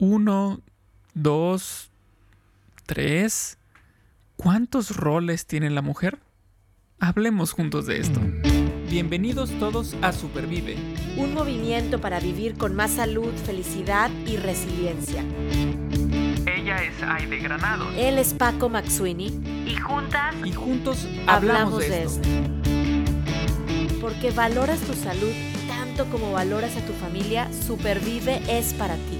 Uno, dos, tres. ¿Cuántos roles tiene la mujer? Hablemos juntos de esto. Bienvenidos todos a Supervive. Un movimiento para vivir con más salud, felicidad y resiliencia. Ella es Aide Granado. Él es Paco Maxuini. Y juntas. Y juntos hablamos, de, esto. Porque valoras tu salud tanto como valoras a tu familia, Supervive es para ti.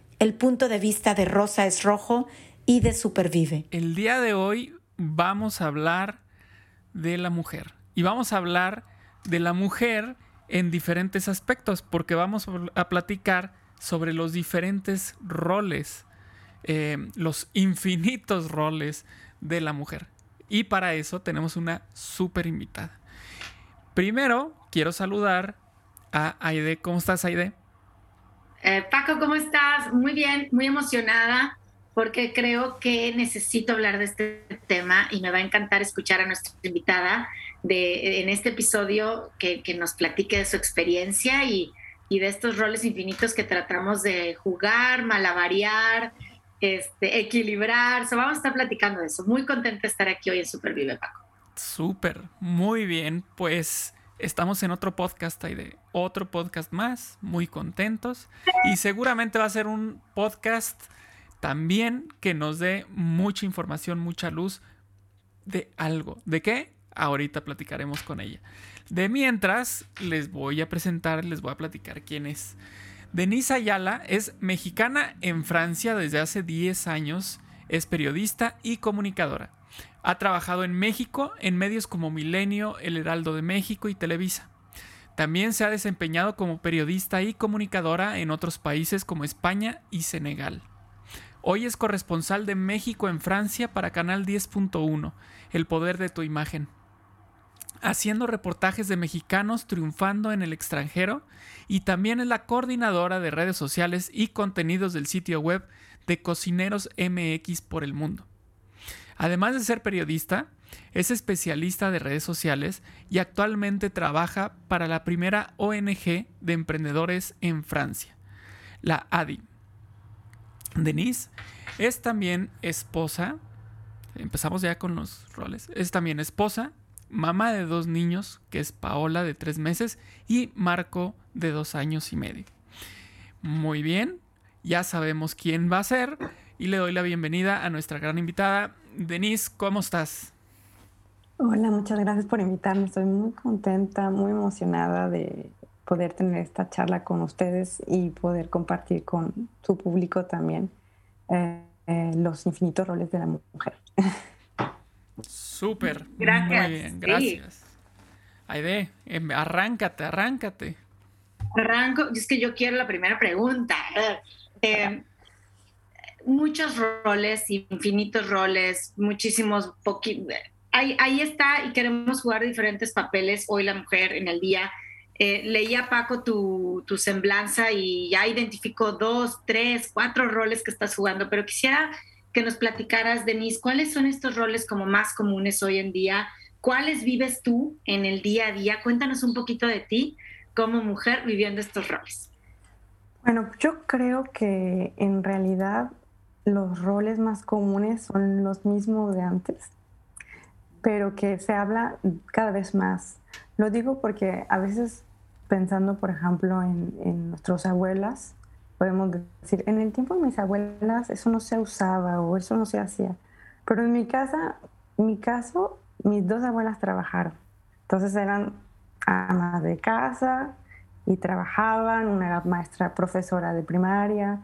el punto de vista de Rosa es Rojo y de Supervive. El día de hoy vamos a hablar de la mujer y vamos a hablar de la mujer en diferentes aspectos porque vamos a platicar sobre los diferentes roles, eh, los infinitos roles de la mujer. Y para eso tenemos una súper invitada. Primero, quiero saludar a Aide. ¿Cómo estás, Aide? Eh, Paco, ¿cómo estás? Muy bien, muy emocionada porque creo que necesito hablar de este tema y me va a encantar escuchar a nuestra invitada de, en este episodio que, nos platique de su experiencia y, de estos roles infinitos que tratamos de jugar, malavariar, este, equilibrar. vamos a estar platicando de eso. Muy contenta de estar aquí hoy en Supervive, Paco. Súper, muy bien. Pues estamos en otro podcast de otro podcast más, muy contentos. Y seguramente va a ser un podcast también que nos dé mucha información, mucha luz de algo. ¿De qué? Ahorita platicaremos con ella. De mientras, les voy a presentar, les voy a platicar quién es. Denise Ayala es mexicana en Francia desde hace 10 años, es periodista y comunicadora. Ha trabajado en México en medios como Milenio, El Heraldo de México y Televisa. También se ha desempeñado como periodista y comunicadora en otros países como España y Senegal. Hoy es corresponsal de México en Francia para Canal 10.1, El Poder de tu Imagen. Haciendo reportajes de mexicanos triunfando en el extranjero y también es la coordinadora de redes sociales y contenidos del sitio web de Cocineros MX por el mundo. Además de ser periodista, es especialista de redes sociales y actualmente trabaja para la primera ONG de emprendedores en Francia, la ADI. Denise es también esposa, empezamos ya con los roles, es también esposa, mamá de dos niños, que es Paola de tres meses y Marco de dos años y medio. Muy bien, ya sabemos quién va a ser y le doy la bienvenida a nuestra gran invitada, Denise, ¿cómo estás? Hola, muchas gracias por invitarme. Estoy muy contenta, muy emocionada de poder tener esta charla con ustedes y poder compartir con su público también eh, eh, los infinitos roles de la mujer. Súper. Gracias. Muy bien, gracias. Aide, em, arráncate, arráncate. Arranco, es que yo quiero la primera pregunta. Eh, muchos roles, infinitos roles, muchísimos, ahí, ahí está y queremos jugar diferentes papeles hoy la mujer en el día. Eh, leía Paco tu, tu, semblanza y ya identificó dos, tres, cuatro roles que estás jugando, pero quisiera que nos platicaras, Denise, ¿cuáles son estos roles como más comunes hoy en día? ¿Cuáles vives tú en el día a día? Cuéntanos un poquito de ti como mujer viviendo estos roles. Bueno, yo creo que en realidad los roles más comunes son los mismos de antes, pero que se habla cada vez más. Lo digo porque a veces pensando, por ejemplo, en, nuestras abuelas, podemos decir, en el tiempo de mis abuelas eso no se usaba o eso no se hacía. Pero en mi casa, en mi caso, mis dos abuelas trabajaron. Entonces eran amas de casa y trabajaban, una era maestra profesora de primaria,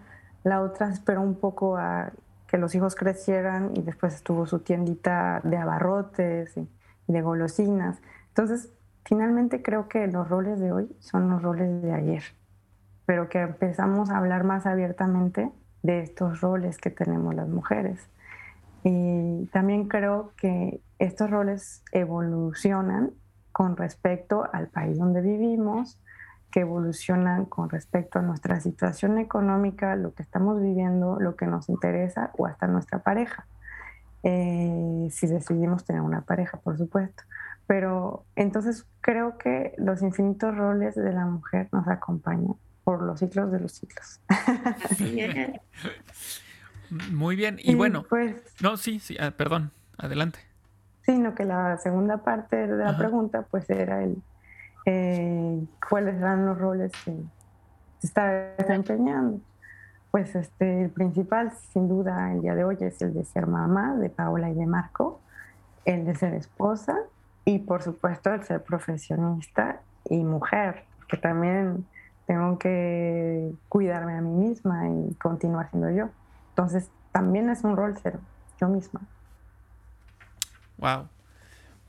la otra esperó un poco a que los hijos crecieran y después estuvo su tiendita de abarrotes y, de golosinas. Entonces, finalmente creo que los roles de hoy son los roles de ayer. pero que empezamos a hablar más abiertamente de estos roles que tenemos las mujeres. Y también creo que estos roles evolucionan con respecto al país donde vivimos, que evolucionan con respecto a nuestra situación económica, lo que estamos viviendo, lo que nos interesa o hasta nuestra pareja. Eh, si decidimos tener una pareja, por supuesto. Pero entonces creo que los infinitos roles de la mujer nos acompañan por los ciclos de los ciclos. Muy bien. Y, bueno, pues, no, sí, sí, ah, perdón, adelante. Sino que la segunda parte de la pregunta, pues era el eh, cuáles eran los roles que se desempeñando. Pues este, el principal, sin duda, el día de hoy es el de ser mamá de Paola y de Marco, el de ser esposa y, por supuesto, el ser profesionista y mujer, que también tengo que cuidarme a mí misma y continuar siendo yo. Entonces, también es un rol ser yo misma. Wow.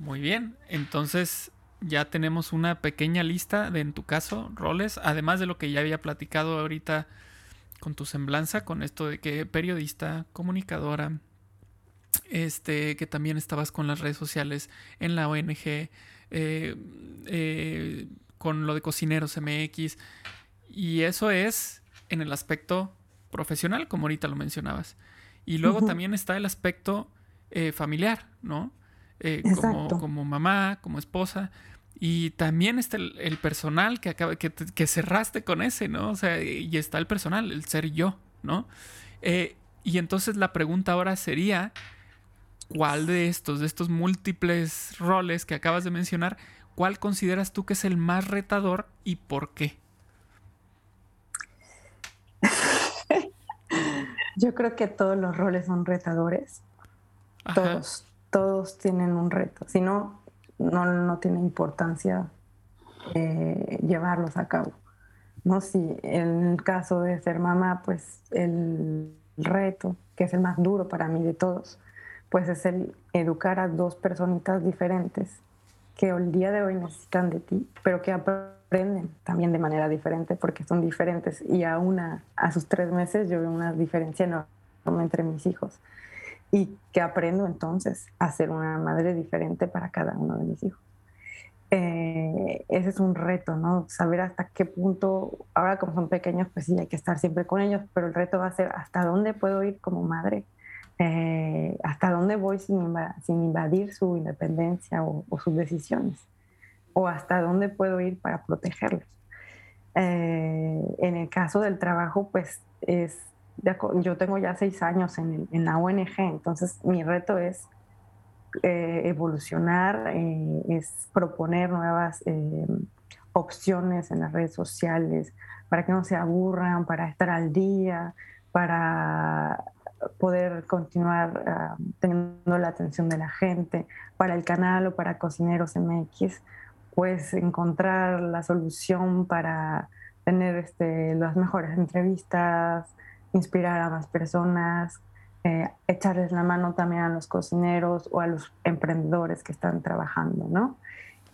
Muy bien. Entonces, ya tenemos una pequeña lista de, en tu caso, roles, además de lo que ya había platicado ahorita con tu semblanza, con esto de que periodista, comunicadora, este, que también estabas con las redes sociales en la ONG, eh, eh, con lo de Cocineros MX, y eso es en el aspecto profesional, como ahorita lo mencionabas. Y luego también está el aspecto eh, familiar, ¿no? Eh, como, mamá, como esposa. Y también está el, personal que acaba, que, que, cerraste con ese, ¿no? O sea, y está el personal, el ser yo, ¿no? Eh, y entonces la pregunta ahora sería, ¿cuál de estos, de estos múltiples roles que acabas de mencionar, cuál consideras tú que es el más retador y por qué? Yo creo que todos los roles son retadores. Todos, todos tienen un reto. Si no, no, no tiene importancia eh, llevarlos a cabo. ¿no? Si en el caso de ser mamá, pues el reto, que es el más duro para mí de todos, pues es el educar a dos personitas diferentes que el día de hoy necesitan de ti, pero que aprenden también de manera diferente porque son diferentes. Y a una, a sus tres meses yo veo una diferencia enorme entre mis hijos y que aprendo entonces a ser una madre diferente para cada uno de mis hijos. Eh, ese es un reto, ¿no? Saber hasta qué punto, ahora como son pequeños, pues sí, hay que estar siempre con ellos, pero el reto va a ser hasta dónde puedo ir como madre, eh, hasta dónde voy sin, sin, invadir su independencia o, sus decisiones, o hasta dónde puedo ir para protegerlos. Eh, en el caso del trabajo, pues es yo tengo ya seis años en, la ONG, entonces mi reto es eh, evolucionar, eh, es proponer nuevas eh, opciones en las redes sociales para que no se aburran, para estar al día, para poder continuar ah, teniendo la atención de la gente, para el canal o para Cocineros MX, pues encontrar la solución para tener este, las mejores entrevistas, inspirar a más personas, eh, echarles la mano también a los cocineros o a los emprendedores que están trabajando, ¿no?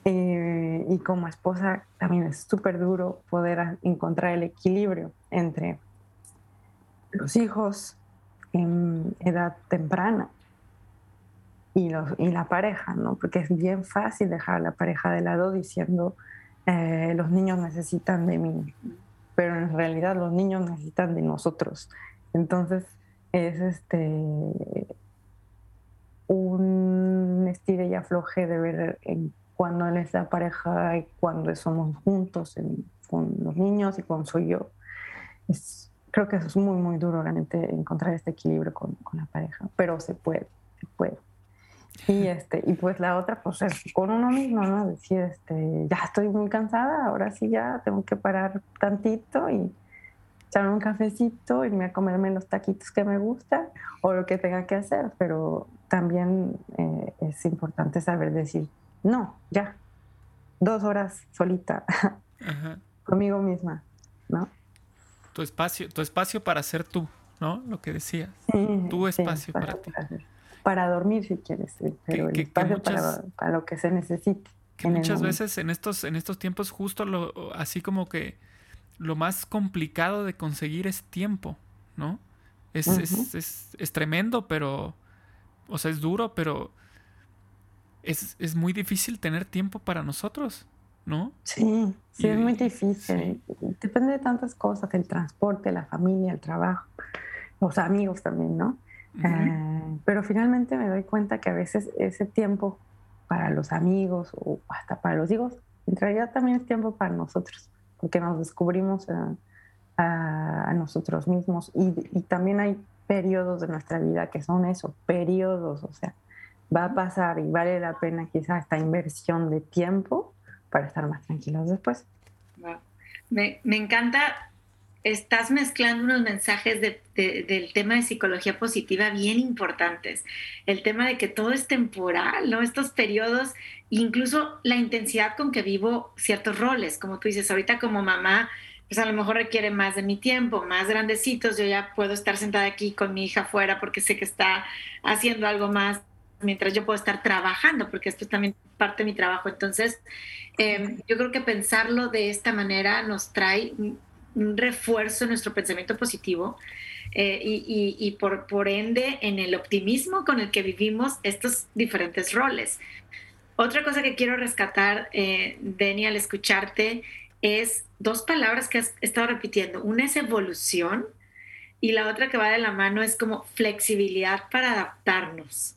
Eh, y como esposa también es súper duro poder encontrar el equilibrio entre los hijos en edad temprana y, los, y la pareja, ¿no? Porque es bien fácil dejar a la pareja de lado diciendo eh, los niños necesitan de mí, pero en realidad los niños necesitan de nosotros. Entonces es este un estilo y afloje de ver en cuando es la pareja y cuando somos juntos con los niños y cuando soy yo. Es, creo que eso es muy, muy duro realmente encontrar este equilibrio con, con la pareja, pero se puede, se puede. Y, este, y pues la otra, pues es con uno mismo, ¿no? Decir, este, ya estoy muy cansada, ahora sí ya tengo que parar tantito y echarme un cafecito, irme a comerme los taquitos que me gustan o lo que tenga que hacer, pero también eh, es importante saber decir, no, ya, dos horas solita, conmigo misma, ¿no? Tu espacio, tu espacio para ser tú, ¿no? Lo que decías. tu espacio para, ti para dormir si quieres, pero el espacio para, lo que se necesite. Que muchas veces en estos, en estos tiempos justo lo, así como que lo más complicado de conseguir es tiempo, ¿no? Es, es, tremendo, pero, o sea, es duro, pero es, es, muy difícil tener tiempo para nosotros, ¿no? Sí, sí, es muy difícil. Depende de tantas cosas, el transporte, la familia, el trabajo, los amigos también, ¿no? Eh, pero finalmente me doy cuenta que a veces ese tiempo para los amigos o hasta para los hijos, en realidad también es tiempo para nosotros, porque nos descubrimos a, nosotros mismos y, también hay periodos de nuestra vida que son eso, periodos, o sea, va a pasar y vale la pena quizá esta inversión de tiempo para estar más tranquilos después. Me, me encanta estás mezclando unos mensajes del tema de psicología positiva bien importantes. El tema de que todo es temporal, ¿no? Estos periodos, incluso la intensidad con que vivo ciertos roles, como tú dices, ahorita como mamá, pues a lo mejor requiere más de mi tiempo, más grandecitos, yo ya puedo estar sentada aquí con mi hija afuera porque sé que está haciendo algo más mientras yo puedo estar trabajando, porque esto es también parte de mi trabajo. Entonces, em, yo creo que pensarlo de esta manera nos trae un refuerzo en nuestro pensamiento positivo eh, y, por, por ende en el optimismo con el que vivimos estos diferentes roles. Otra cosa que quiero rescatar, eh, Deni, al escucharte, es dos palabras que has estado repitiendo. Una es evolución y la otra que va de la mano es como flexibilidad para adaptarnos.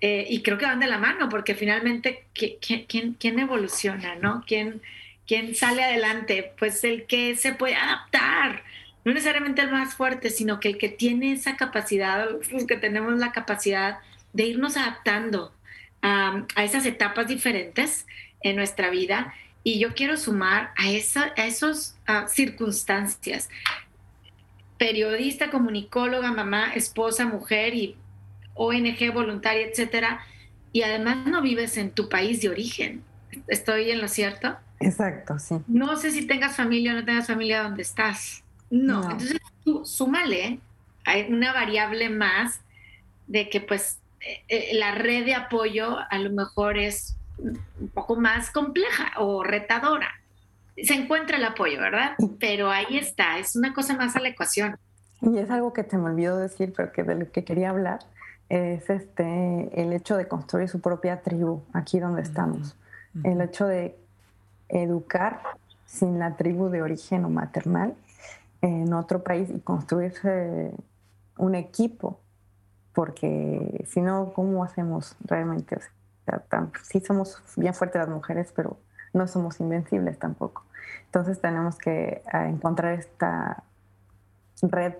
Eh, y creo que van de la mano porque finalmente, ¿quién, quién evoluciona? ¿no? ¿Quién, ¿Quién sale adelante? Pues el que se puede adaptar, no necesariamente el más fuerte, sino que el que tiene esa capacidad, los que tenemos la capacidad de irnos adaptando a, esas etapas diferentes en nuestra vida. Y yo quiero sumar a, esa, a esas circunstancias. Periodista, comunicóloga, mamá, esposa, mujer y ONG voluntaria, etcétera. Y además no vives en tu país de origen. ¿Estoy en lo cierto? Exacto, sí. No sé si tengas familia o no tengas familia donde estás. No, entonces tú súmale, hay una variable más de que pues eh, eh, la red de apoyo a lo mejor es un poco más compleja o retadora. Se encuentra el apoyo, ¿verdad? Pero ahí está, es una cosa más a la ecuación. Y es algo que te me olvidó decir, pero que de lo que quería hablar, es este el hecho de construir su propia tribu aquí donde estamos. El hecho de educar sin la tribu de origen o maternal en otro país y construirse un equipo, porque si no, ¿cómo hacemos realmente? O sí somos bien fuertes las mujeres, pero no somos invencibles tampoco. Entonces tenemos que ah, encontrar esta red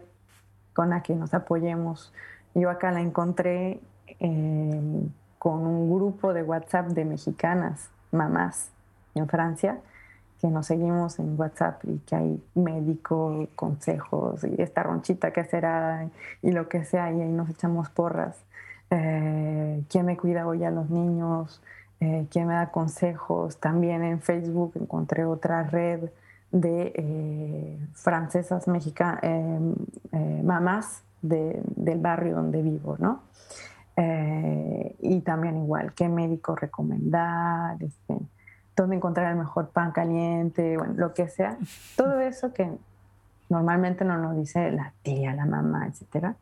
con la que nos apoyemos. Yo acá la encontré eh, con un grupo de WhatsApp de mexicanas, mamás, en Francia, que nos seguimos en WhatsApp y que hay médicos, consejos y esta ronchita que será y lo que sea, y ahí nos echamos porras. Eh, ¿Quién me cuida hoy a los niños? Eh, ¿Quién me da consejos? También en Facebook encontré otra red de eh, francesas mexicanas, mamás del barrio donde vivo, ¿no? y también igual, ¿qué médico recomendar? Este, dónde encontrar el mejor pan caliente, bueno, lo que sea. Todo eso que normalmente no nos dice la tía, la mamá, etcétera.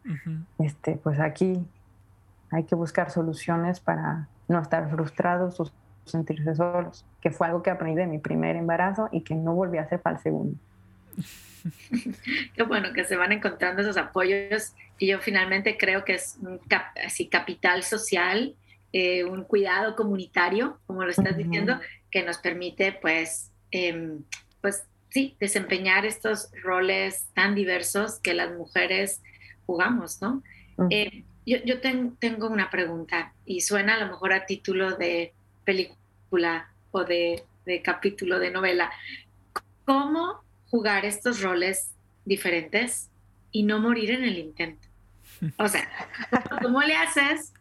este, pues aquí hay que buscar soluciones para no estar frustrados o sentirse solos, que fue algo que aprendí de mi primer embarazo y que no volví a hacer para el segundo. Qué bueno que se van encontrando esos apoyos y yo finalmente creo que es un así, capital social, eh, un cuidado comunitario, como lo estás diciendo, que nos permite, pues, em, pues sí, desempeñar estos roles tan diversos que las mujeres jugamos, ¿no? Eh, yo, tengo una pregunta y suena a lo mejor a título de película o de, de capítulo de novela. ¿Cómo jugar estos roles diferentes y no morir en el intento? O sea, ¿cómo le haces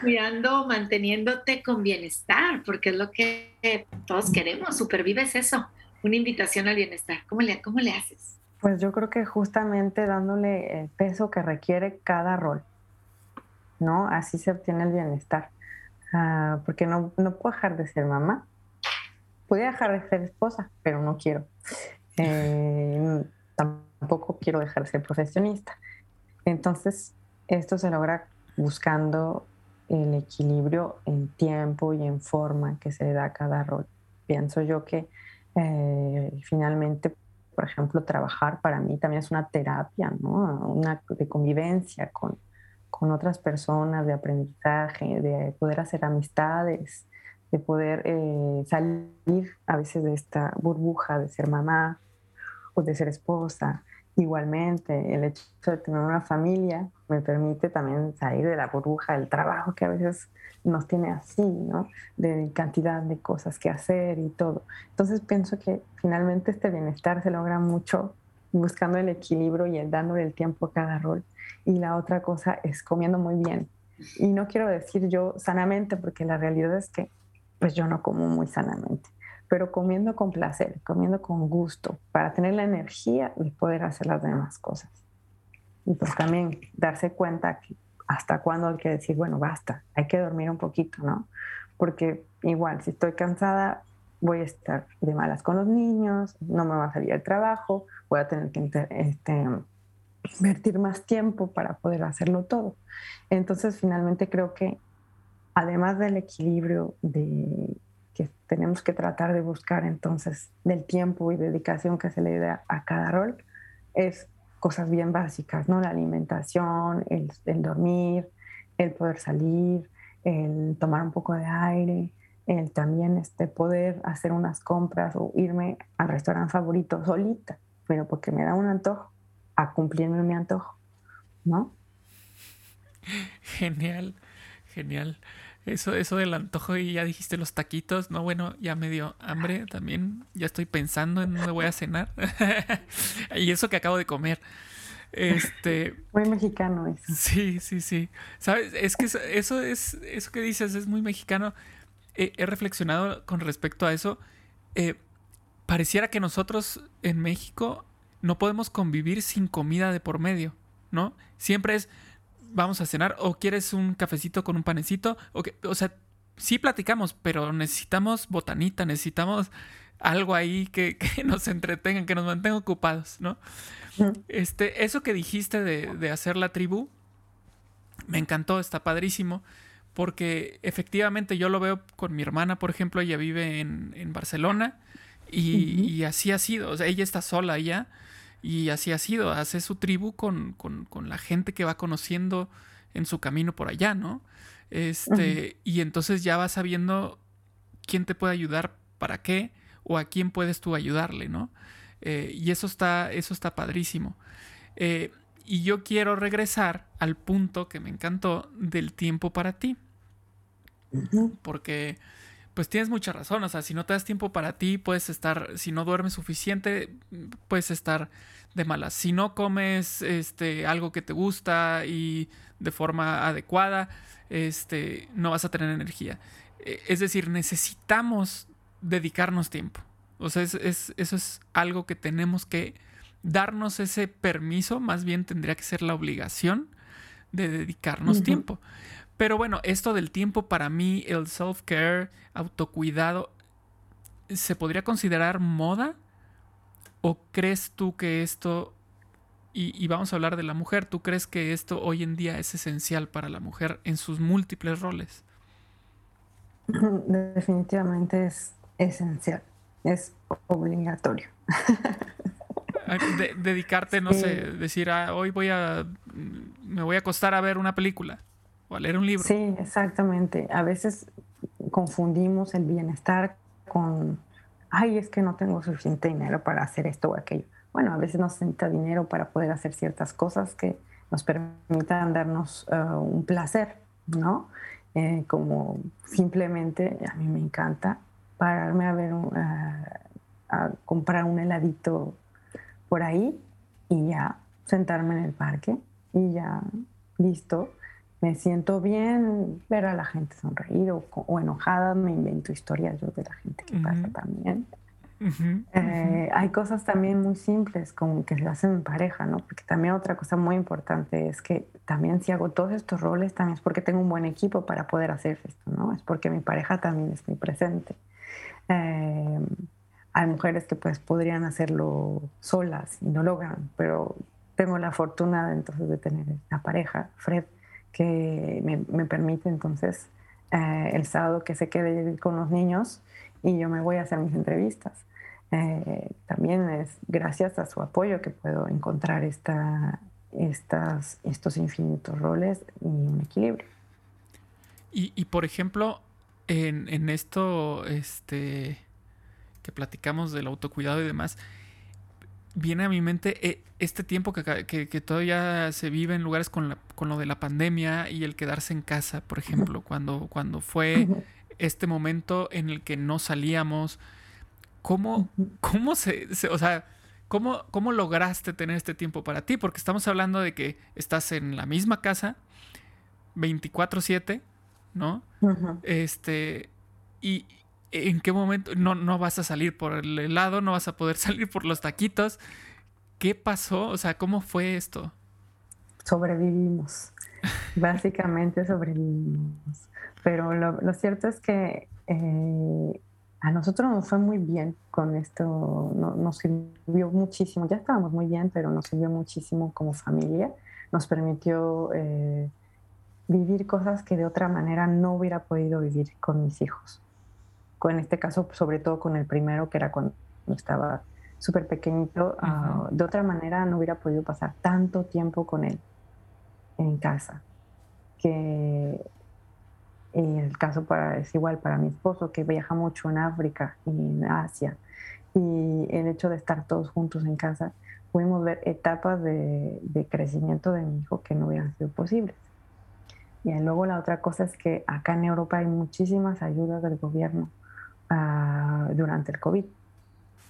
cuidando, manteniéndote con bienestar, porque es lo que todos queremos, supervives eso, una invitación al bienestar. ¿Cómo le, cómo le haces? Pues yo creo que justamente dándole el peso que requiere cada rol, ¿no? Así se obtiene el bienestar. Ah, porque no, no puedo dejar de ser mamá. Podría dejar de ser esposa, pero no quiero. eh, tampoco quiero dejar de ser profesionista. Entonces, esto se logra buscando el equilibrio en tiempo y en forma que se da a cada rol. Pienso yo que eh, finalmente, por ejemplo, trabajar para mí también es una terapia, ¿no? Una de convivencia con, con otras personas, de aprendizaje, de poder hacer amistades, de poder eh, salir a veces de esta burbuja de ser mamá o de ser esposa. Igualmente, el hecho de tener una familia me permite también salir de la burbuja del trabajo que a veces nos tiene así, ¿no? De cantidad de cosas que hacer y todo. Entonces pienso que finalmente este bienestar se logra mucho buscando el equilibrio y el dándole el tiempo a cada rol y la otra cosa es comiendo muy bien. Y no quiero decir yo sanamente, porque la realidad es que pues yo no como muy sanamente, pero comiendo con placer, comiendo con gusto, para tener la energía y poder hacer las demás cosas. Y pues también darse cuenta que hasta cuándo hay que decir, bueno, basta, hay que dormir un poquito, ¿no? Porque igual, si estoy cansada, voy a estar de malas con los niños, no me va a salir el trabajo, voy a tener que este, invertir más tiempo para poder hacerlo todo. Entonces, finalmente creo que además del equilibrio de que tenemos que tratar de buscar entonces del tiempo y dedicación que se le da a cada rol, es cosas bien básicas, ¿no? La alimentación, el, dormir, el poder salir, el tomar un poco de aire, el también este, poder hacer unas compras o irme al restaurante favorito solita, pero porque me da un antojo a cumplirme mi antojo, ¿no? Genial, genial. Eso, eso del antojo y ya dijiste los taquitos, no, bueno, ya me dio hambre también, ya estoy pensando en dónde voy a cenar. y eso que acabo de comer. Este. Muy mexicano eso. Sí, sí, sí. Sabes, es que eso, es, eso que dices es muy mexicano. he reflexionado con respecto a eso. Eh, pareciera que nosotros en México no podemos convivir sin comida de por medio, ¿no? Siempre es, vamos a cenar, o quieres un cafecito con un panecito, o, que, o sea, sí platicamos, pero necesitamos botanita, necesitamos algo ahí que, nos entretenga, que nos mantenga ocupados, ¿no? Este, eso que dijiste de, hacer la tribu, me encantó, está padrísimo, porque efectivamente yo lo veo con mi hermana, por ejemplo, ella vive en, Barcelona y, y, así ha sido, o sea, ella está sola ya y así ha sido, hace su tribu con, la gente que va conociendo en su camino por allá, ¿no? Este, y entonces ya vas sabiendo quién te puede ayudar para qué o a quién puedes tú ayudarle, ¿no? Eh, y eso está, eso está padrísimo. Eh, y yo quiero regresar al punto que me encantó del tiempo para ti. Porque pues tienes mucha razón. O sea, si no te das tiempo para ti, puedes estar, si no duermes suficiente, puedes estar de malas. Si no comes este, algo que te gusta y de forma adecuada, este, no vas a tener energía. E, es decir, necesitamos dedicarnos tiempo. O sea, es, eso es algo que tenemos que darnos ese permiso, más bien tendría que ser la obligación de dedicarnos tiempo. Pero bueno, esto del tiempo para mí, el self-care, autocuidado, ¿se podría considerar moda? ¿O crees tú que esto, y, vamos a hablar de la mujer, ¿tú crees que esto hoy en día es esencial para la mujer en sus múltiples roles? Definitivamente es esencial, es obligatorio. dedicarte, no sé, decir, ah, hoy voy a, me voy a acostar a ver una película leer un libro. Sí, exactamente. A veces confundimos el bienestar con, ay, es que no tengo suficiente dinero para hacer esto o aquello. Bueno, a veces nos necesita dinero para poder hacer ciertas cosas que nos permitan darnos eh, un placer, ¿no? Eh, como simplemente, a mí me encanta pararme a ver, a comprar un heladito por ahí y ya sentarme en el parque y ya listo me siento bien ver a la gente sonreír o, enojada, me invento historias yo de la gente que pasa también. Eh, hay cosas también muy simples como que se hacen en pareja, ¿no? Porque también otra cosa muy importante es que también si hago todos estos roles también es porque tengo un buen equipo para poder hacer esto, ¿no? Es porque mi pareja también es muy presente. Eh, hay mujeres que pues podrían hacerlo solas y no logran, pero tengo la fortuna de, entonces de tener una pareja, Fred, que me, permite entonces eh, el sábado que se quede con los niños y yo me voy a hacer mis entrevistas. Eh, también es gracias a su apoyo que puedo encontrar esta, estas, estos infinitos roles y un equilibrio. Y, y por ejemplo, en, en, esto este, que platicamos del autocuidado y demás, viene a mi mente eh, este tiempo que, que, todavía se vive en lugares con, con, lo de la pandemia y el quedarse en casa, por ejemplo, cuando, cuando fue este momento en el que no salíamos. ¿Cómo, cómo se, o sea, cómo, cómo lograste tener este tiempo para ti? Porque estamos hablando de que estás en la misma casa, 24/7, ¿no? Este, y, ¿en qué momento no, no vas a salir por el helado, no vas a poder salir por los taquitos? ¿Qué pasó? O sea, ¿cómo fue esto? Sobrevivimos. Básicamente sobrevivimos. Pero lo, cierto es que eh, a nosotros nos fue muy bien con esto, nos sirvió muchísimo, ya estábamos muy bien, pero nos sirvió muchísimo como familia, nos permitió eh, vivir cosas que de otra manera no hubiera podido vivir con mis hijos en este caso sobre todo con el primero, que era cuando estaba súper pequeñito, ah, de otra manera no hubiera podido pasar tanto tiempo con él en casa. Que el caso para, es igual para mi esposo, que viaja mucho en África y en Asia. Y el hecho de estar todos juntos en casa, pudimos ver etapas de, de crecimiento de mi hijo que no hubieran sido posibles. Y luego la otra cosa es que acá en Europa hay muchísimas ayudas del gobierno durante el COVID.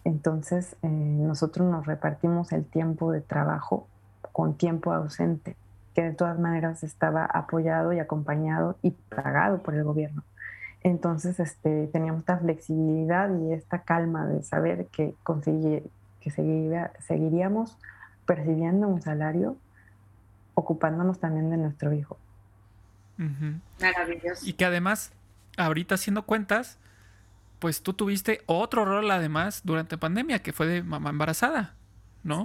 Entonces, eh, nosotros nos repartimos el tiempo de trabajo con tiempo ausente, que de todas maneras estaba apoyado y acompañado y pagado por el gobierno. Entonces, este, teníamos esta flexibilidad y esta calma de saber que, que seguiríamos percibiendo un salario ocupándonos también de nuestro hijo. Maravilloso. Y que además, ahorita haciendo cuentas, pues tú tuviste otro rol además durante pandemia, que fue de mamá embarazada, ¿no?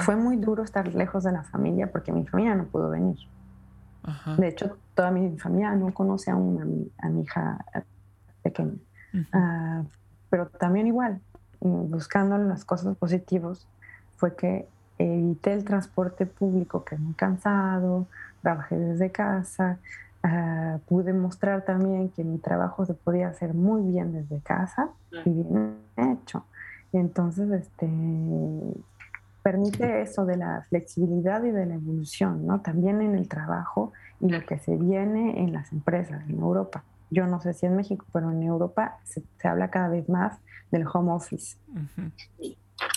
Fue muy duro estar lejos de la familia porque mi familia no pudo venir. De hecho, toda mi familia no conoce aún a mi, hija pequeña. Ah, pero también igual, buscando las cosas positivas, fue que evité el transporte público, que es muy cansado, trabajé desde casa, Ah, pude mostrar también que mi trabajo se podía hacer muy bien desde casa y bien hecho. Entonces, este, permite eso de la flexibilidad y de la evolución, ¿no? También en el trabajo y lo que se viene en las empresas en Europa. Yo no sé si en México, pero en Europa se, habla cada vez más del home office.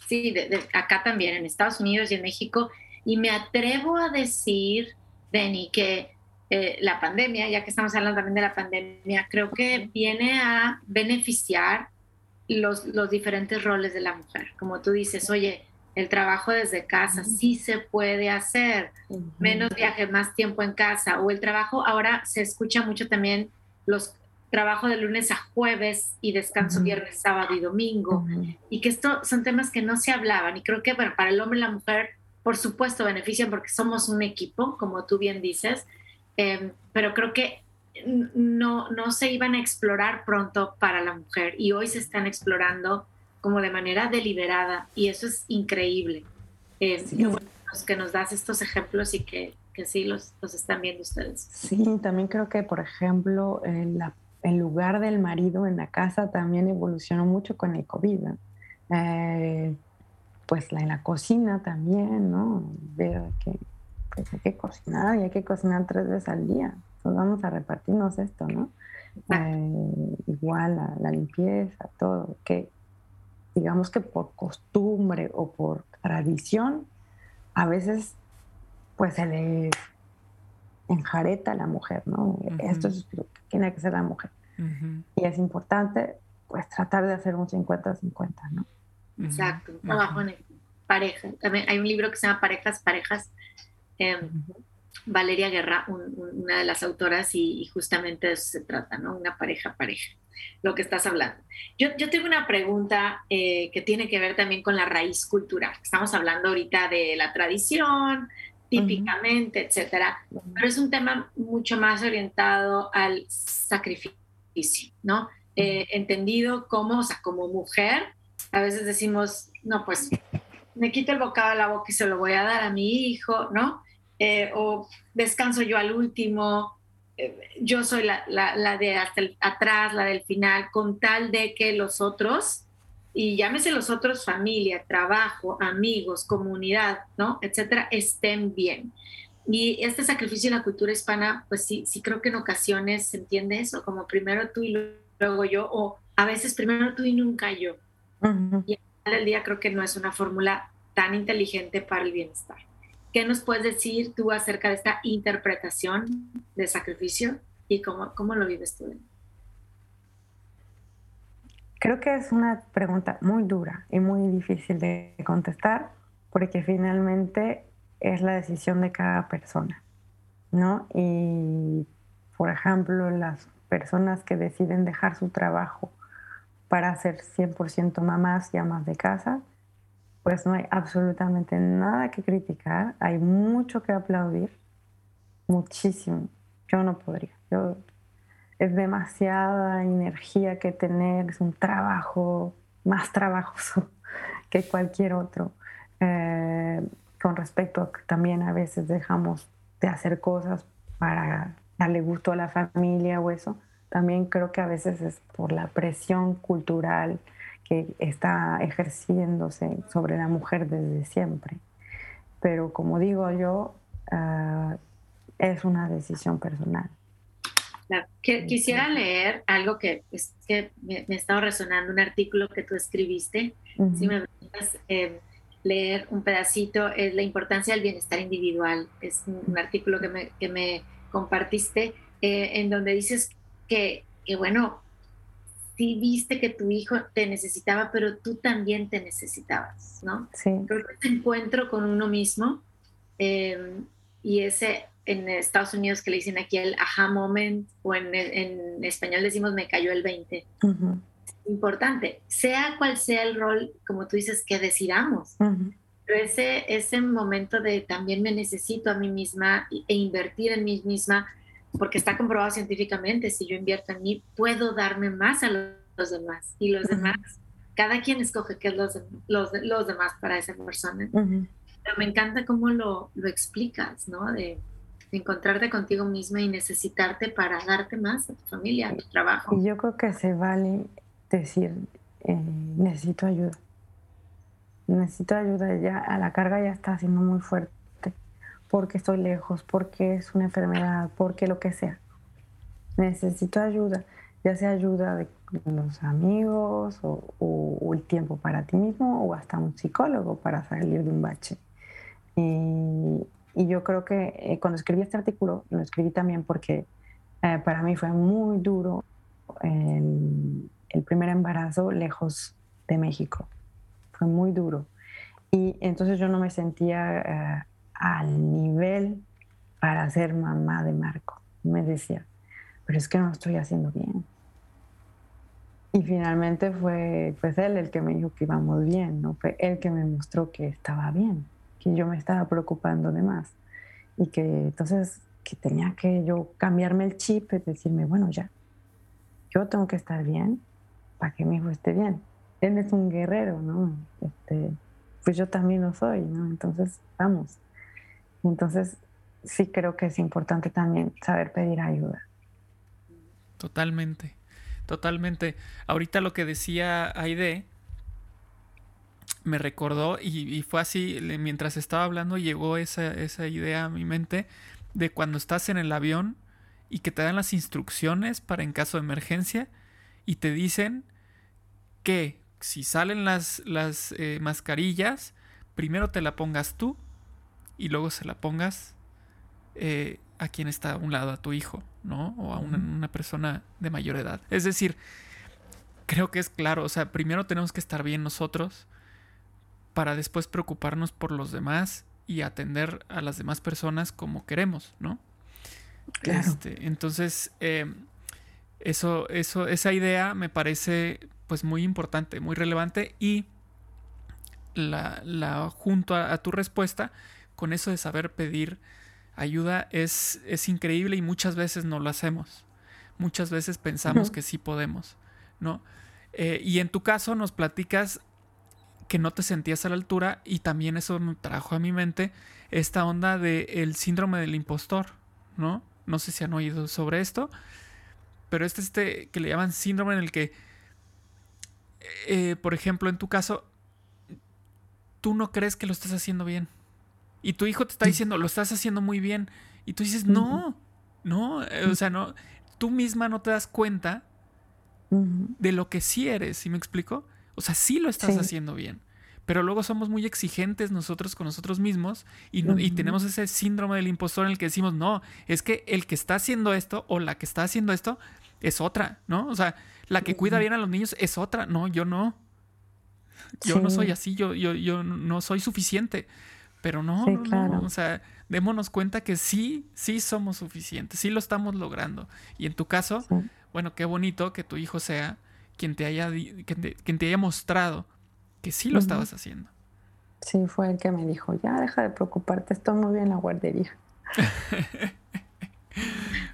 Sí, acá también, en Estados Unidos y en México. Y me atrevo a decir, Benny, que eh, la pandemia, ya que estamos hablando también de la pandemia, creo que viene a beneficiar los, los diferentes roles de la mujer. Como tú dices, oye, el trabajo desde casa sí se puede hacer, menos viajes, más tiempo en casa, o el trabajo, ahora se escucha mucho también los trabajo de lunes a jueves y descanso viernes, sábado y domingo, y que esto son temas que no se hablaban, y creo que bueno, para el hombre y la mujer, por supuesto, benefician porque somos un equipo, como tú bien dices, Em, pero creo que no, no se iban a explorar pronto para la mujer y hoy se están explorando como de manera deliberada y eso es increíble. Eh, que nos das estos ejemplos y que, que sí los, los, están viendo ustedes. Sí, también creo que, por ejemplo, el, el lugar del marido en la casa también evolucionó mucho con el COVID. Eh, pues la, en la cocina también, ¿no? Ver que pues hay que cocinar y hay que cocinar tres veces al día. Entonces vamos a repartirnos esto, ¿no? Eh, igual la, la, limpieza, todo, que digamos que por costumbre o por tradición, a veces pues se le enjareta a la mujer, ¿no? Esto es lo que tiene que ser la mujer. Y es importante pues tratar de hacer un 50-50, ¿no? Exacto, trabajo en pareja. También hay un libro que se llama Parejas, Parejas, Em, Valeria Guerra, una de las autoras, y, justamente de eso se trata, ¿no? Una pareja, pareja. lo que estás hablando. Yo, yo tengo una pregunta eh, que tiene que ver también con la raíz cultural. Estamos hablando ahorita de la tradición, típicamente, etcétera, pero es un tema mucho más orientado al sacrificio, ¿no? Eh, entendido como, o sea, como mujer, a veces decimos, no, pues me quito el bocado de la boca y se lo voy a dar a mi hijo, ¿no? Eh, o descanso yo al último, eh, yo soy la, la, de hasta atrás, la del final, con tal de que los otros, y llámese los otros, familia, trabajo, amigos, comunidad, ¿no? Etcétera, estén bien. Y este sacrificio en la cultura hispana, pues sí, sí creo que en ocasiones se entiende eso, como primero tú y luego yo, o a veces primero tú y nunca yo. Y al final del día creo que no es una fórmula tan inteligente para el bienestar. ¿Qué nos puedes decir tú acerca de esta interpretación de sacrificio y cómo, cómo lo vives tú? Creo que es una pregunta muy dura y muy difícil de contestar porque finalmente es la decisión de cada persona, ¿no? Y, por ejemplo, las personas que deciden dejar su trabajo para ser 100% mamás y amas de casa, pues no hay absolutamente nada que criticar, hay mucho que aplaudir, muchísimo. Yo no podría. Es demasiada energía que tener, es un trabajo más trabajoso que cualquier otro. Eh, con respecto a que también a veces dejamos de hacer cosas para darle gusto a la familia o eso, también creo que a veces es por la presión cultural que está ejerciéndose sobre la mujer desde siempre. Pero como digo yo, ah, es una decisión personal. Quisiera leer algo que, es que me, me, ha estado resonando, un artículo que tú escribiste. Si me permites eh, leer un pedacito, es la importancia del bienestar individual. Es un, artículo que me, que me compartiste eh, en donde dices que, que, bueno, sí viste que tu hijo te necesitaba, pero tú también te necesitabas, ¿no? Sí. Creo que ese encuentro con uno mismo eh, y ese en Estados Unidos que le dicen aquí el aha moment o en, en español decimos me cayó el 20. Importante, sea cual sea el rol, como tú dices, que decidamos. Pero ese, ese momento de también me necesito a mí misma e invertir en mí misma, porque está comprobado científicamente, si yo invierto en mí, puedo darme más a los demás. Y los demás, cada quien escoge qué es los, los, los demás para esa persona. Pero me encanta cómo lo, lo explicas, ¿no? De, encontrarte contigo misma y necesitarte para darte más a tu familia, a tu trabajo. Y yo creo que se vale decir, eh, necesito ayuda. Necesito ayuda, ya a la carga ya está siendo muy fuerte, porque estoy lejos, porque es una enfermedad, porque lo que sea. Necesito ayuda, ya sea ayuda de los amigos o, el tiempo para ti mismo o hasta un psicólogo para salir de un bache. Y, y yo creo que eh, cuando escribí este artículo, lo escribí también porque eh, para mí fue muy duro el, el, primer embarazo lejos de México. Fue muy duro. Y entonces yo no me sentía eh, al nivel para ser mamá de Marco. Me decía, pero es que no estoy haciendo bien. Y finalmente fue pues él el que me dijo que íbamos bien, ¿no? Fue él que me mostró que estaba bien que yo me estaba preocupando de más y que entonces que tenía que yo cambiarme el chip y decirme, bueno, ya, yo tengo que estar bien para que mi hijo esté bien. Él es un guerrero, ¿no? Este, pues yo también lo soy, ¿no? Entonces, vamos. Entonces, sí creo que es importante también saber pedir ayuda. Totalmente, totalmente. Ahorita lo que decía Aide me recordó y, fue así, mientras estaba hablando llegó esa, esa idea a mi mente de cuando estás en el avión y que te dan las instrucciones para en caso de emergencia y te dicen que si salen las, las eh, mascarillas, primero te la pongas tú y luego se la pongas eh, a quien está a un lado, a tu hijo, ¿no? O a una, una, persona de mayor edad. Es decir, creo que es claro, o sea, primero tenemos que estar bien nosotros para después preocuparnos por los demás y atender a las demás personas como queremos, ¿no? Este, entonces, em, Eso, eso, esa idea me parece pues muy importante, muy relevante y la, la junto a, tu respuesta con eso de saber pedir ayuda es, es increíble y muchas veces no lo hacemos. Muchas veces pensamos que sí podemos, ¿no? Eh, y en tu caso nos platicas que no te sentías a la altura y también eso me trajo a mi mente esta onda del el síndrome del impostor, ¿no? No sé si han oído sobre esto, pero este, este que le llaman síndrome en el que, eh, por ejemplo, en tu caso, tú no crees que lo estás haciendo bien. Y tu hijo te está diciendo, lo estás haciendo muy bien. Y tú dices, no, no, eh, o sea, no, tú misma no te das cuenta de lo que sí eres, ¿sí me explico? O sea, sí lo estás haciendo bien. Pero luego somos muy exigentes nosotros con nosotros mismos y, y, tenemos ese síndrome del impostor en el que decimos, no, es que el que está haciendo esto o la que está haciendo esto es otra, ¿no? O sea, la que cuida bien a los niños es otra, no, yo no. Yo no soy así, yo, yo, yo no soy suficiente. Pero no, no, o sea, démonos cuenta que sí, sí somos suficientes, sí lo estamos logrando. Y en tu caso, bueno, qué bonito que tu hijo sea quien te haya, quien te, haya mostrado que sí lo estabas haciendo. Sí, fue el que me dijo, ya deja de preocuparte, estoy muy bien en la guardería.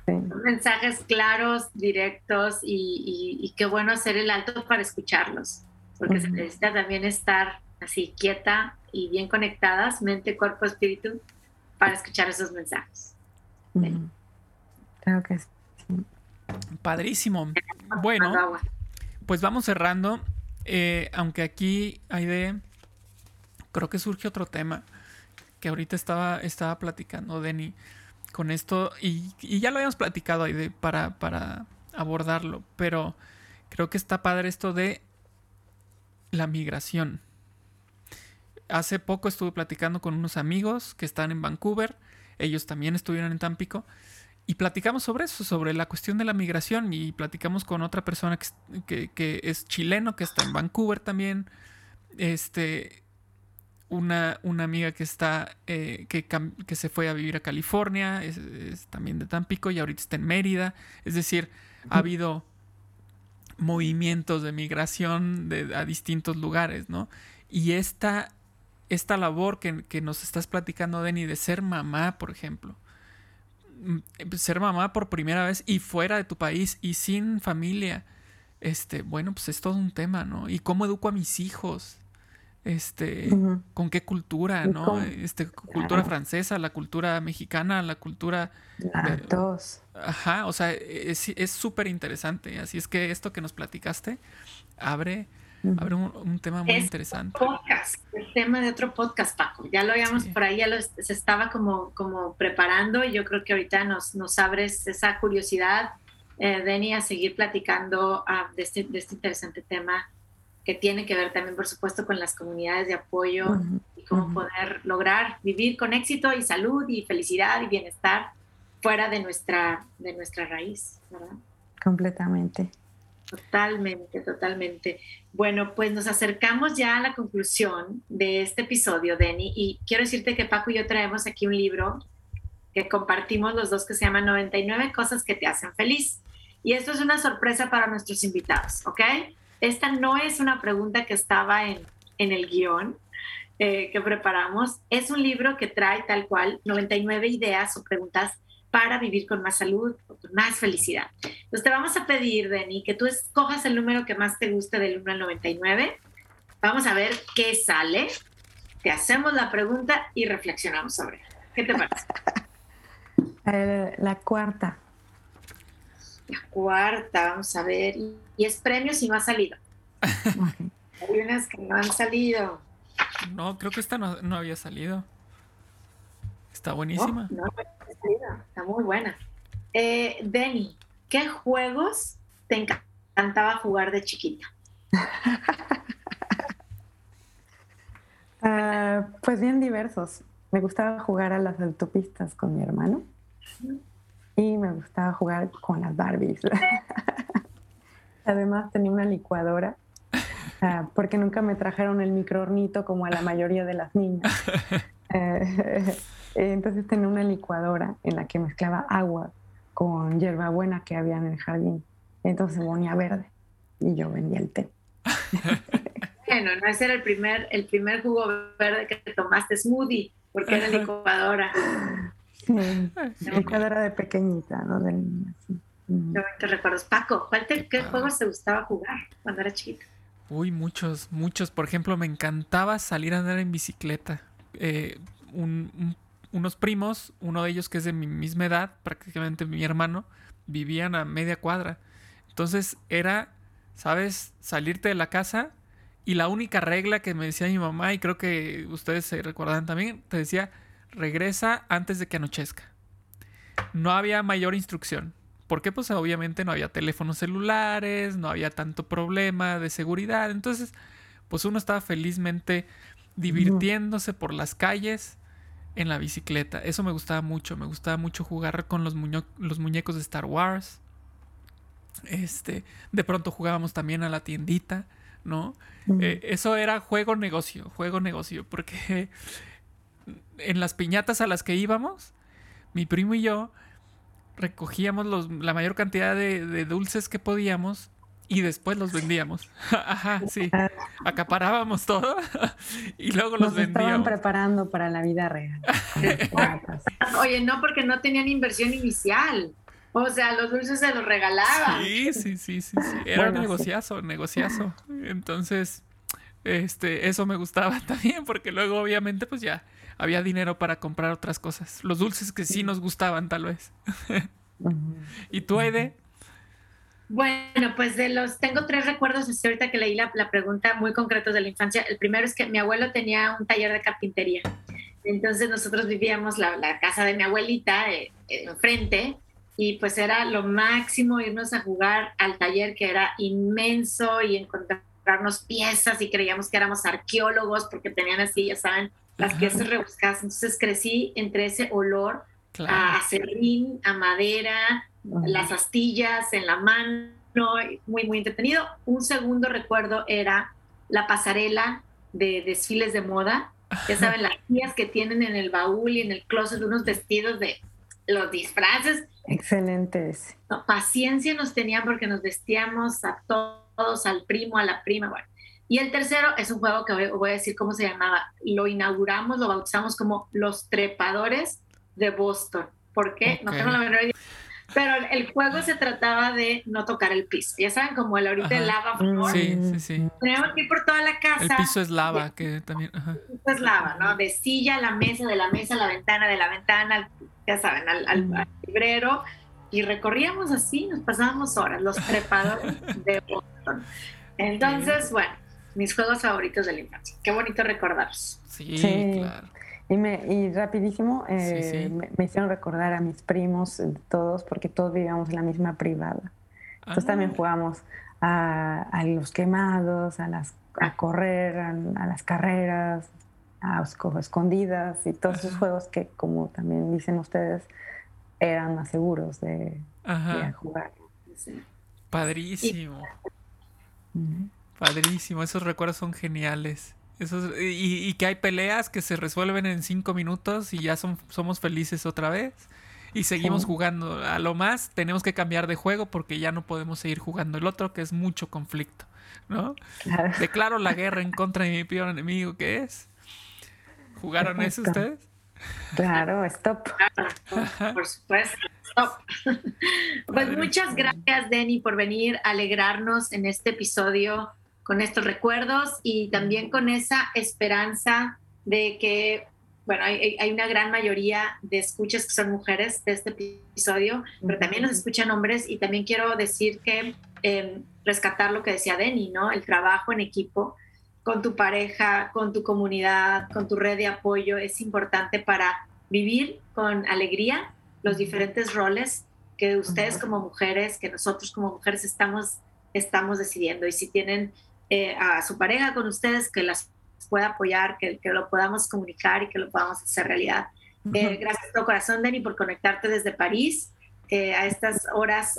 Mensajes claros, directos y, qué bueno hacer el alto para escucharlos, porque se necesita también estar así quieta y bien conectadas, mente, cuerpo, espíritu, para escuchar esos mensajes. Creo que sí. Padrísimo. Bueno, pues vamos cerrando. Eh, aunque aquí hay de. Creo que surge otro tema que ahorita estaba, estaba platicando, Denny, con esto. Y, ya lo habíamos platicado ahí de, para, para abordarlo. Pero creo que está padre esto de la migración hace poco estuve platicando con unos amigos que están en Vancouver, ellos también estuvieron en Tampico, y platicamos sobre eso, sobre la cuestión de la migración, y platicamos con otra persona que, es chileno, que está en Vancouver también, este, una, una amiga que está, eh, que, que, se fue a vivir a California, es, también de Tampico, y ahorita está en Mérida, es decir, ha habido movimientos de migración de, a distintos lugares, ¿no? Y esta esta labor que, nos estás platicando, Denny, de ser mamá, por ejemplo. Mm, ser mamá por primera vez y fuera de tu país y sin familia. Este, bueno, pues es todo un tema, ¿no? Y cómo educo a mis hijos. Este, con qué cultura, ¿no? Este, cultura francesa, la cultura mexicana, la cultura. Las Ajá, o sea, es súper interesante. Así es que esto que nos platicaste abre Habrá un, tema muy interesante. Podcast, el tema de otro podcast, Paco. Ya lo habíamos por ahí, ya lo, se estaba como, como preparando y yo creo que ahorita nos, nos abres esa curiosidad, eh, Denny, a seguir platicando ah, de, este, de, este, interesante tema que tiene que ver también, por supuesto, con las comunidades de apoyo y cómo poder lograr vivir con éxito y salud y felicidad y bienestar fuera de nuestra, de nuestra raíz, ¿verdad? Completamente. Totalmente, totalmente. Bueno, pues nos acercamos ya a la conclusión de este episodio, Denny, y quiero decirte que Paco y yo traemos aquí un libro que compartimos los dos que se llama 99 cosas que te hacen feliz. Y esto es una sorpresa para nuestros invitados, ¿ok? Esta no es una pregunta que estaba en, en el guion eh, que preparamos, es un libro que trae tal cual 99 ideas o preguntas para vivir con más salud, con más felicidad. Entonces te vamos a pedir, Denny, que tú escojas el número que más te guste del 1 al 99. Vamos a ver qué sale. Te hacemos la pregunta y reflexionamos sobre ella. ¿Qué te parece? Eh, la cuarta. La cuarta, vamos a ver. Y es premio si no ha salido. Hay unas que no han salido. No, creo que esta no, había salido. Está buenísima. no está muy buena. Eh, Denny, ¿qué juegos te encantaba jugar de chiquita? Ah, pues bien diversos. Me gustaba jugar a las autopistas con mi hermano y me gustaba jugar con las Barbies. Además tenía una licuadora ah, porque nunca me trajeron el microornito como a la mayoría de las niñas. Eh, entonces tenía una licuadora en la que mezclaba agua con hierbabuena que había en el jardín. Entonces se ponía verde y yo vendía el té. bueno, no ese era el primer, el primer jugo verde que te tomaste, smoothie, porque era licuadora. Sí, licuadora de pequeñita, ¿no? Del niño, sí. Qué recuerdos. Paco, ¿cuál te, ¿qué ah. juegos te gustaba jugar cuando era chiquito? Uy, muchos, muchos. Por ejemplo, me encantaba salir a andar en bicicleta. Eh, unos primos, uno de ellos que es de mi misma edad, prácticamente mi hermano, vivían a media cuadra. Entonces era, ¿sabes? Salirte de la casa y la única regla que me decía mi mamá, y creo que ustedes se recuerdan también, te decía, regresa antes de que anochezca. No había mayor instrucción. Porque pues obviamente no había teléfonos celulares, no había tanto problema de seguridad. Entonces, pues uno estaba felizmente divirtiéndose por las calles en la bicicleta. Eso me gustaba mucho. Me gustaba mucho jugar con los, los muñecos de Star Wars. Este, de pronto jugábamos también a la tiendita, ¿no? Eh, eso era juego negocio, juego negocio, porque en las piñatas a las que íbamos, mi primo y yo recogíamos los, la mayor cantidad de, dulces que podíamos y después los vendíamos. Ajá, sí. Acaparábamos todo y luego los vendíamos. Estaban preparando para la vida real. Oye, no, porque no tenían inversión inicial. O sea, los dulces se los regalaban. Sí, sí, sí, sí, sí. Era negociazo, negociazo. Entonces, este, eso me gustaba también, porque luego, obviamente, pues ya había dinero para comprar otras cosas. Los dulces que sí nos gustaban, tal vez. ¿Y tú, Aide? Bueno, pues de los, tengo tres recuerdos desde ahorita que leí la, pregunta muy concretos de la infancia. El primero es que mi abuelo tenía un taller de carpintería. Entonces nosotros vivíamos la, la casa de mi abuelita eh, enfrente y pues era lo máximo irnos a jugar al taller que era inmenso y encontrarnos piezas y creíamos que éramos arqueólogos porque tenían así, ya saben, las piezas rebuscadas. Entonces crecí entre ese olor a serrín, a madera, las astillas en la mano, muy, muy entretenido. Un segundo recuerdo era la pasarela de desfiles de moda. Ya saben, las tías que tienen en el baúl y en el closet unos vestidos de los disfraces. Excelentes. paciencia nos tenían porque nos vestíamos a todos, al primo, a la prima, bueno. Y el tercero es un juego que voy, a decir cómo se llamaba. Lo inauguramos, lo bautizamos como Los Trepadores de Boston. ¿Por qué? No tengo la menor idea. Pero el juego se trataba de no tocar el piso. Ya saben, como el ahorita el lava floor. Sí, sí, sí. Teníamos que ir por toda la casa. El piso es lava, que también. El piso es lava, ¿no? De silla a la mesa, de la mesa a la ventana, de la ventana, ya saben, al, al librero. Y recorríamos así, nos pasábamos horas, los trepadores de Boston. Entonces, bueno, mis juegos favoritos de la infancia. Qué bonito recordarlos. Sí, claro. Y, me, y rapidísimo eh, Me, hicieron recordar a mis primos, eh, todos, porque todos vivíamos en la misma privada. Entonces también ah. jugamos a, a, los quemados, a, las, a correr, a, las carreras, a escondidas y todos esos juegos que, como también dicen ustedes, eran más seguros de, jugar. Padrísimo. Padrísimo, esos recuerdos son geniales y, que hay peleas que se resuelven en cinco minutos y ya son, somos felices otra vez. Y seguimos jugando. A lo más tenemos que cambiar de juego porque ya no podemos seguir jugando el otro, que es mucho conflicto. ¿No? Declaro la guerra en contra de mi peor enemigo, que es. ¿Jugaron eso ustedes? Claro, stop. por supuesto, stop. Pues muchas gracias, Denny, por venir a alegrarnos en este episodio con estos recuerdos y también con esa esperanza de que, bueno, hay, una gran mayoría de escuchas que son mujeres de este episodio, pero también nos escuchan hombres y también quiero decir que em, rescatar lo que decía Denny, ¿no? El trabajo en equipo con tu pareja, con tu comunidad, con tu red de apoyo es importante para vivir con alegría los diferentes roles que ustedes como mujeres, que nosotros como mujeres estamos, estamos decidiendo. Y si tienen eh, a su pareja con ustedes, que las pueda apoyar, que, que, lo podamos comunicar y que lo podamos hacer realidad. Eh, gracias de corazón, Dani, por conectarte desde París eh, a estas horas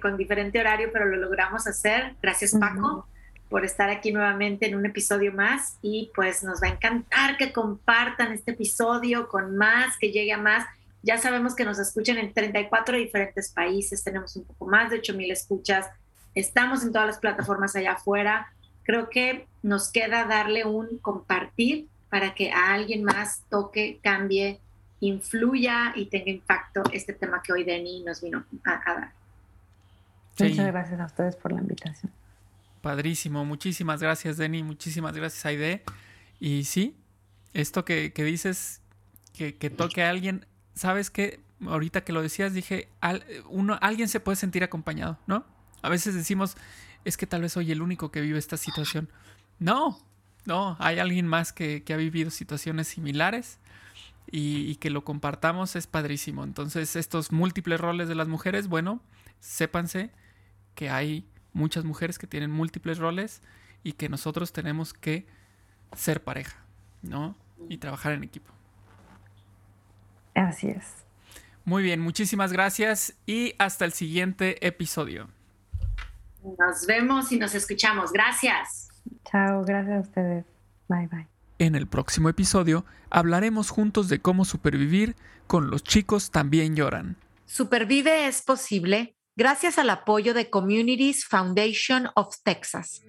con diferente horario, pero lo logramos hacer. Gracias, Paco, por estar aquí nuevamente en un episodio más. Y pues nos va a encantar que compartan este episodio con más, que llegue a más. Ya sabemos que nos escuchan en 34 diferentes países, tenemos un poco más de 8 mil escuchas, estamos en todas las plataformas allá afuera. Creo que nos queda darle un compartir para que a alguien más toque, cambie, influya y tenga impacto este tema que hoy Denny nos vino a, dar. Muchas gracias a ustedes por la invitación. Padrísimo, muchísimas gracias Denny, muchísimas gracias Aide. Y sí, esto que, dices, que, toque a alguien, ¿sabes qué? Ahorita que lo decías, dije, uno, alguien se puede sentir acompañado, ¿no? A veces decimos, es que tal vez soy el único que vive esta situación. No, no, hay alguien más que, ha vivido situaciones similares y, que lo compartamos es padrísimo. Entonces, estos múltiples roles de las mujeres, bueno, sépanse que hay muchas mujeres que tienen múltiples roles y que nosotros tenemos que ser pareja, ¿no? Y trabajar en equipo. Así es. Muy bien, muchísimas gracias y hasta el siguiente episodio. Nos vemos y nos escuchamos. Gracias. Chao, gracias a ustedes. Bye bye. En el próximo episodio hablaremos juntos de cómo supervivir con los chicos también lloran. Supervive es posible gracias al apoyo de Communities Foundation of Texas.